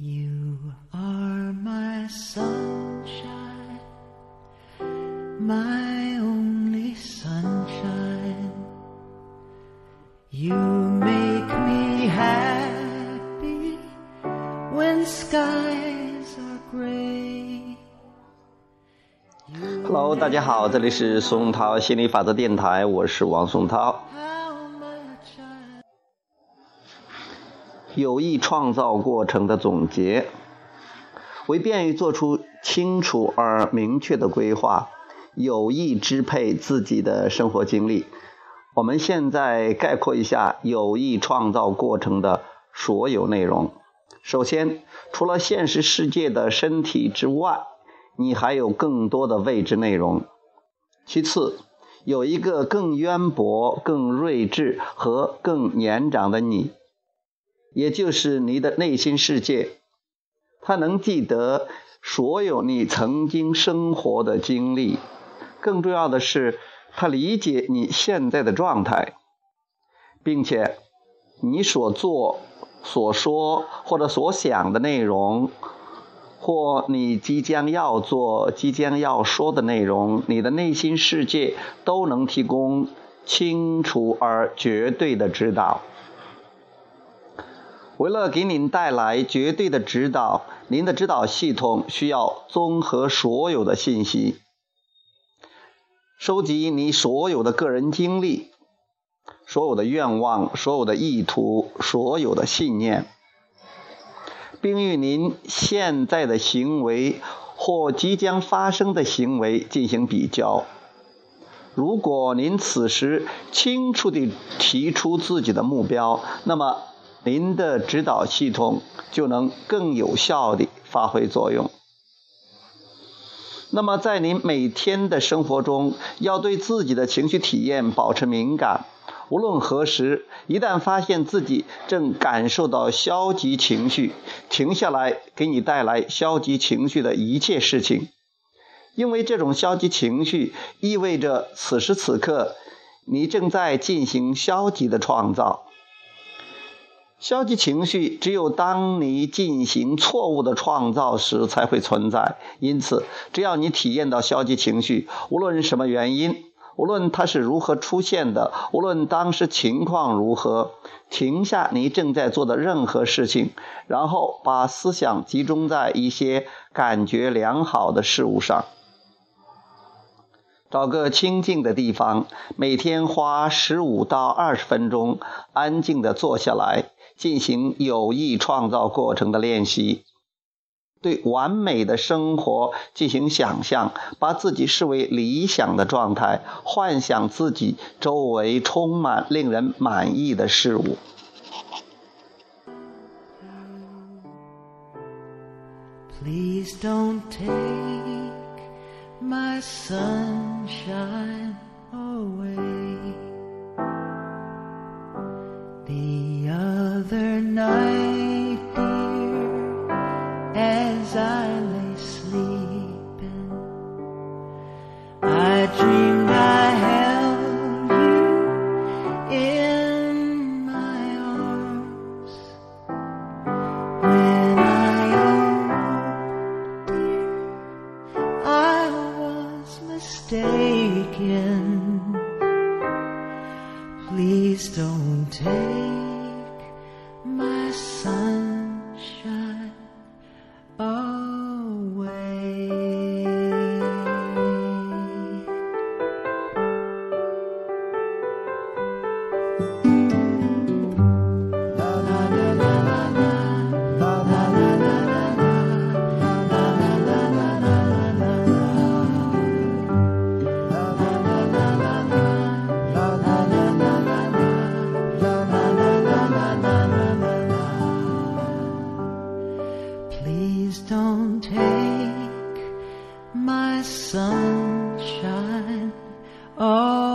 You are my sunshine, my only sunshine. You make me happy when skies are gray. Hello，大家好，这里是松涛心理法则电台，我是王松涛。有意创造过程的总结，为便于做出清楚而明确的规划，有意支配自己的生活经历。我们现在概括一下有意创造过程的所有内容。首先，除了现实世界的身体之外，你还有更多的未知内容。其次，有一个更渊博、更睿智和更年长的你。也就是你的内心世界，他能记得所有你曾经生活的经历，更重要的是，他理解你现在的状态，并且你所做、所说或者所想的内容，或你即将要做、即将要说的内容，你的内心世界都能提供清楚而绝对的指导。为了给您带来绝对的指导，您的指导系统需要综合所有的信息，收集你所有的个人经历、所有的愿望、所有的意图、所有的信念，并与您现在的行为或即将发生的行为进行比较。如果您此时清楚地提出自己的目标，那么您的指导系统就能更有效地发挥作用。那么，在您每天的生活中，要对自己的情绪体验保持敏感。无论何时，一旦发现自己正感受到消极情绪，停下来，给你带来消极情绪的一切事情，因为这种消极情绪意味着此时此刻你正在进行消极的创造。消极情绪只有当你进行错误的创造时才会存在。因此，只要你体验到消极情绪，无论什么原因，无论它是如何出现的，无论当时情况如何，停下你正在做的任何事情，然后把思想集中在一些感觉良好的事物上。找个清静的地方，每天花十五到二十分钟，安静地坐下来。进行有意创造过程的练习，对完美的生活进行想象，把自己视为理想的状态，幻想自己周围充满令人满意的事物。Please don't take my sunshine away. mistaken. Please don't take Please don't take my sunshine. Oh.